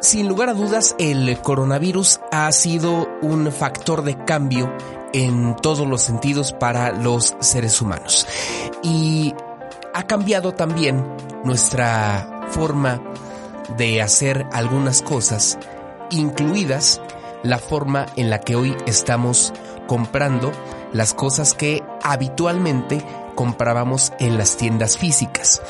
Sin lugar a dudas, el coronavirus ha sido un factor de cambio en todos los sentidos para los seres humanos. Y ha cambiado también nuestra forma de hacer algunas cosas, incluidas la forma en la que hoy estamos comprando las cosas que habitualmente comprábamos en las tiendas físicas.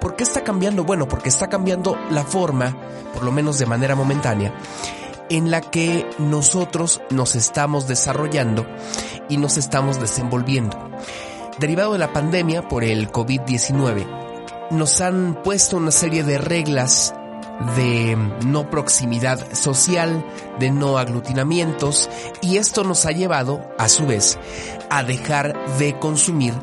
¿Por qué está cambiando? Bueno, porque está cambiando la forma, por lo menos de manera momentánea, en la que nosotros nos estamos desarrollando y nos estamos desenvolviendo. Derivado de la pandemia por el COVID-19, nos han puesto una serie de reglas de no proximidad social, de no aglutinamientos, y esto nos ha llevado, a su vez, a dejar de consumir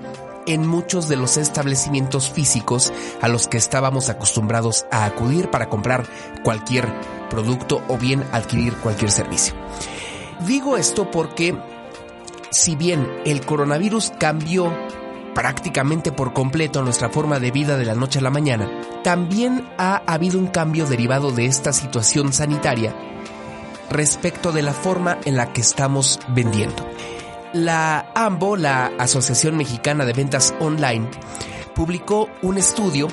en muchos de los establecimientos físicos a los que estábamos acostumbrados a acudir para comprar cualquier producto o bien adquirir cualquier servicio. Digo esto porque si bien el coronavirus cambió prácticamente por completo nuestra forma de vida de la noche a la mañana, también ha habido un cambio derivado de esta situación sanitaria respecto de la forma en la que estamos vendiendo. La AMBO, la Asociación Mexicana de Ventas Online, publicó un estudio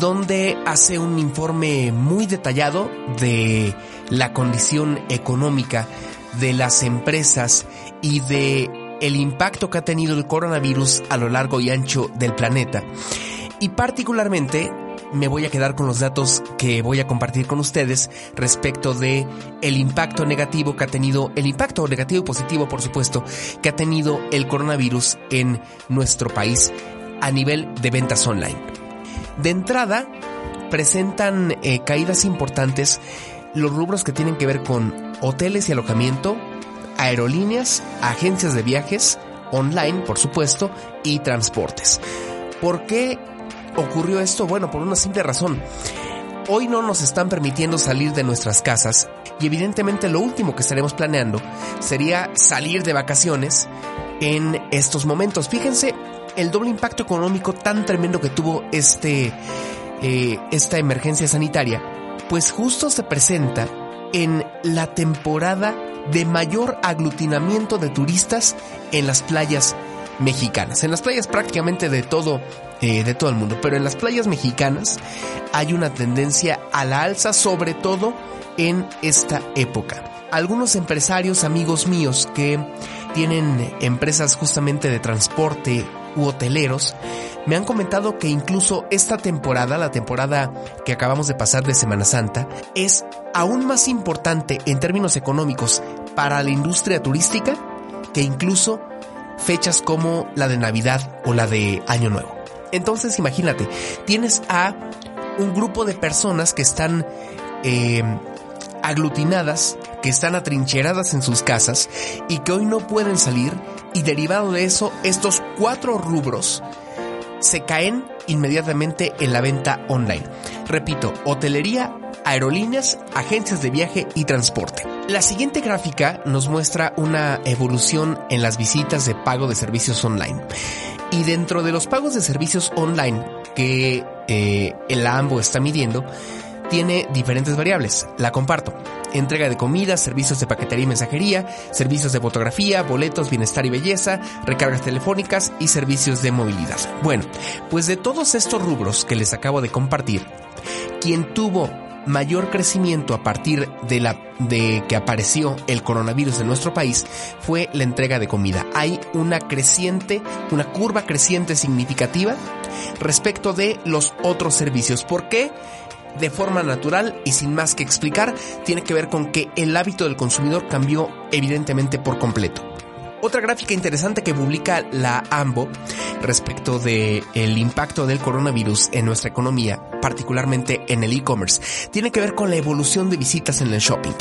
donde hace un informe muy detallado de la condición económica de las empresas y de el impacto que ha tenido el coronavirus a lo largo y ancho del planeta. Y particularmente me voy a quedar con los datos que voy a compartir con ustedes respecto de el impacto negativo que ha tenido, el impacto negativo y positivo, por supuesto, que ha tenido el coronavirus en nuestro país a nivel de ventas online. De entrada, presentan eh, caídas importantes los rubros que tienen que ver con hoteles y alojamiento, aerolíneas, agencias de viajes, online, por supuesto, y transportes. ¿Por qué ocurrió esto? Bueno, por una simple razón. Hoy no nos están permitiendo salir de nuestras casas y evidentemente lo último que estaremos planeando sería salir de vacaciones en estos momentos. Fíjense el doble impacto económico tan tremendo que tuvo este, eh, esta emergencia sanitaria, pues justo se presenta en la temporada de mayor aglutinamiento de turistas en las playas mexicanas. En las playas prácticamente de todo, eh, de todo el mundo, pero en las playas mexicanas hay una tendencia a la alza, sobre todo en esta época. Algunos empresarios, amigos míos, que tienen empresas justamente de transporte u hoteleros, me han comentado que incluso esta temporada, la temporada que acabamos de pasar de Semana Santa, es aún más importante en términos económicos para la industria turística que incluso fechas como la de Navidad o la de Año Nuevo. Entonces imagínate, tienes a un grupo de personas que están eh, aglutinadas, que están atrincheradas en sus casas y que hoy no pueden salir y derivado de eso, estos cuatro rubros se caen inmediatamente en la venta online. Repito, hotelería, aerolíneas, agencias de viaje y transporte. La siguiente gráfica nos muestra una evolución en las visitas de pago de servicios online. Y dentro de los pagos de servicios online que eh, el AMBO está midiendo, tiene diferentes variables. La comparto. Entrega de comida, servicios de paquetería y mensajería, servicios de fotografía, boletos, bienestar y belleza, recargas telefónicas y servicios de movilidad. Bueno, pues de todos estos rubros que les acabo de compartir, quien tuvo mayor crecimiento a partir de la de que apareció el coronavirus en nuestro país fue la entrega de comida. Hay una creciente, una curva creciente significativa respecto de los otros servicios. ¿Por qué? De forma natural y sin más que explicar, tiene que ver con que el hábito del consumidor cambió evidentemente por completo. Otra gráfica interesante que publica la AMBO respecto de el impacto del coronavirus en nuestra economía, particularmente en el e-commerce, tiene que ver con la evolución de visitas en el shopping.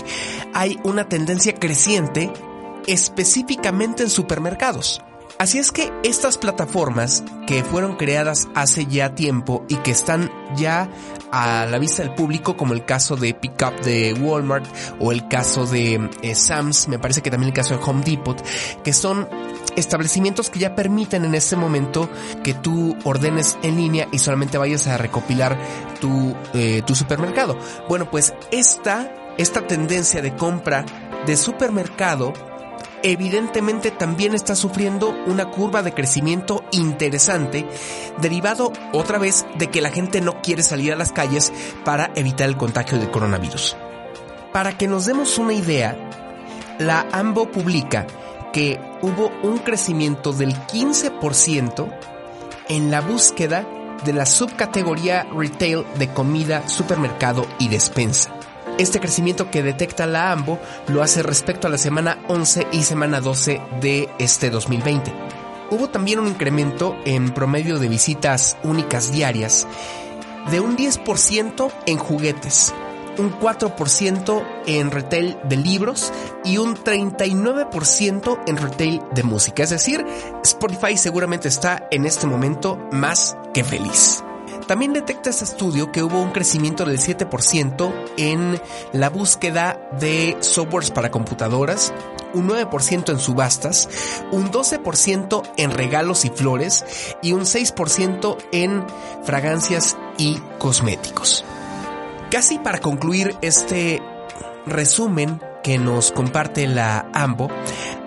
Hay una tendencia creciente específicamente en supermercados. Así es que estas plataformas que fueron creadas hace ya tiempo y que están ya a la vista del público, como el caso de Pickup de Walmart o el caso de eh, Sam's, me parece que también el caso de Home Depot, que son establecimientos que ya permiten en este momento que tú ordenes en línea y solamente vayas a recopilar tu, eh, tu supermercado. Bueno, pues esta, esta tendencia de compra de supermercado evidentemente también está sufriendo una curva de crecimiento interesante, derivado otra vez de que la gente no quiere salir a las calles para evitar el contagio del coronavirus. Para que nos demos una idea, la AMBO publica que hubo un crecimiento del 15% en la búsqueda de la subcategoría retail de comida, supermercado y despensa. Este crecimiento que detecta la AMBO lo hace respecto a la semana 11 y semana 12 de este 2020. Hubo también un incremento en promedio de visitas únicas diarias de un 10% en juguetes, un 4% en retail de libros y un 39% en retail de música. Es decir, Spotify seguramente está en este momento más que feliz. También detecta este estudio que hubo un crecimiento del 7% en la búsqueda de softwares para computadoras, un 9% en subastas, un 12% en regalos y flores y un 6% en fragancias y cosméticos. Casi para concluir este resumen que nos comparte la AMBO,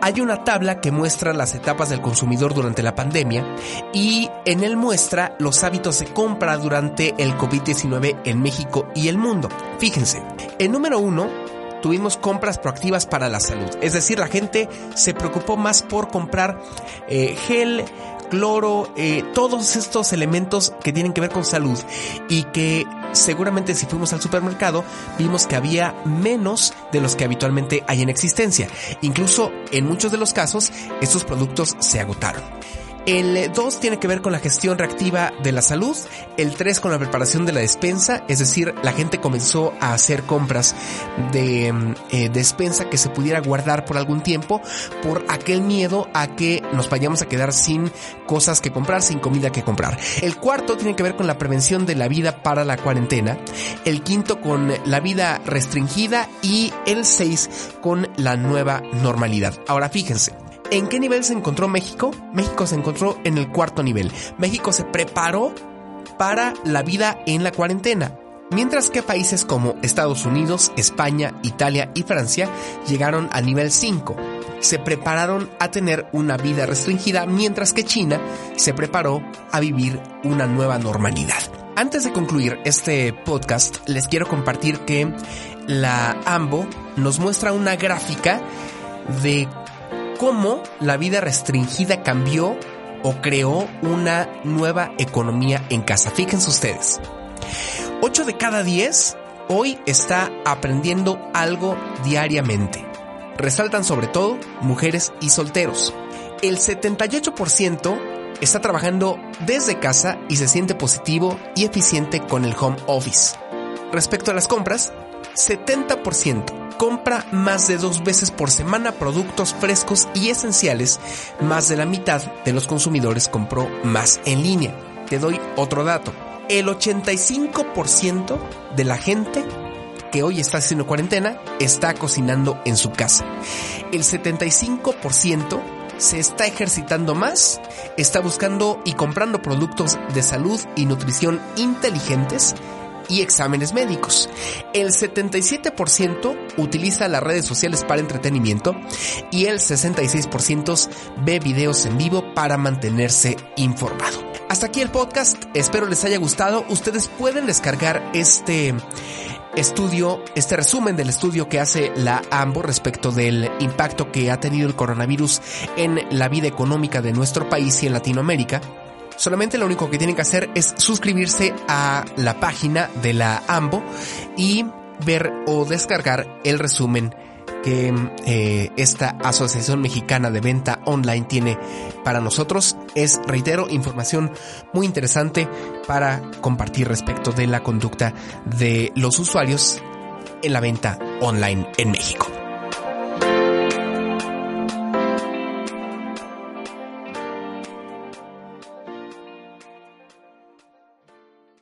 hay una tabla que muestra las etapas del consumidor durante la pandemia y en él muestra los hábitos de compra durante el COVID-19 en México y el mundo. Fíjense, el número uno tuvimos compras proactivas para la salud. Es decir, la gente se preocupó más por comprar eh, gel, cloro, eh, todos estos elementos que tienen que ver con salud y que seguramente si fuimos al supermercado vimos que había menos de los que habitualmente hay en existencia. Incluso en muchos de los casos estos productos se agotaron. El 2 tiene que ver con la gestión reactiva de la salud, el 3 con la preparación de la despensa, es decir, la gente comenzó a hacer compras de mm, eh, despensa que se pudiera guardar por algún tiempo por aquel miedo a que nos vayamos a quedar sin cosas que comprar, sin comida que comprar. El cuarto tiene que ver con la prevención de la vida para la cuarentena, el quinto con la vida restringida y el 6 con la nueva normalidad. Ahora fíjense, ¿En qué nivel se encontró México? México se encontró en el cuarto nivel. México se preparó para la vida en la cuarentena. Mientras que países como Estados Unidos, España, Italia y Francia llegaron al nivel 5. Se prepararon a tener una vida restringida, mientras que China se preparó a vivir una nueva normalidad. Antes de concluir este podcast, les quiero compartir que la AMBO nos muestra una gráfica de cómo la vida restringida cambió o creó una nueva economía en casa. Fíjense ustedes. 8 de cada 10 hoy está aprendiendo algo diariamente. Resaltan sobre todo mujeres y solteros. El 78% está trabajando desde casa y se siente positivo y eficiente con el home office. Respecto a las compras, 70% compra más de dos veces por semana productos frescos y esenciales, más de la mitad de los consumidores compró más en línea. Te doy otro dato. El 85% de la gente que hoy está haciendo cuarentena está cocinando en su casa. El 75% se está ejercitando más, está buscando y comprando productos de salud y nutrición inteligentes y exámenes médicos. El 77% utiliza las redes sociales para entretenimiento y el 66% ve videos en vivo para mantenerse informado. Hasta aquí el podcast, espero les haya gustado. Ustedes pueden descargar este estudio, este resumen del estudio que hace la AMBO respecto del impacto que ha tenido el coronavirus en la vida económica de nuestro país y en Latinoamérica Solamente lo único que tienen que hacer es suscribirse a la página de la AMBO y ver o descargar el resumen que eh, esta Asociación Mexicana de Venta Online tiene para nosotros. Es, reitero, información muy interesante para compartir respecto de la conducta de los usuarios en la venta online en México.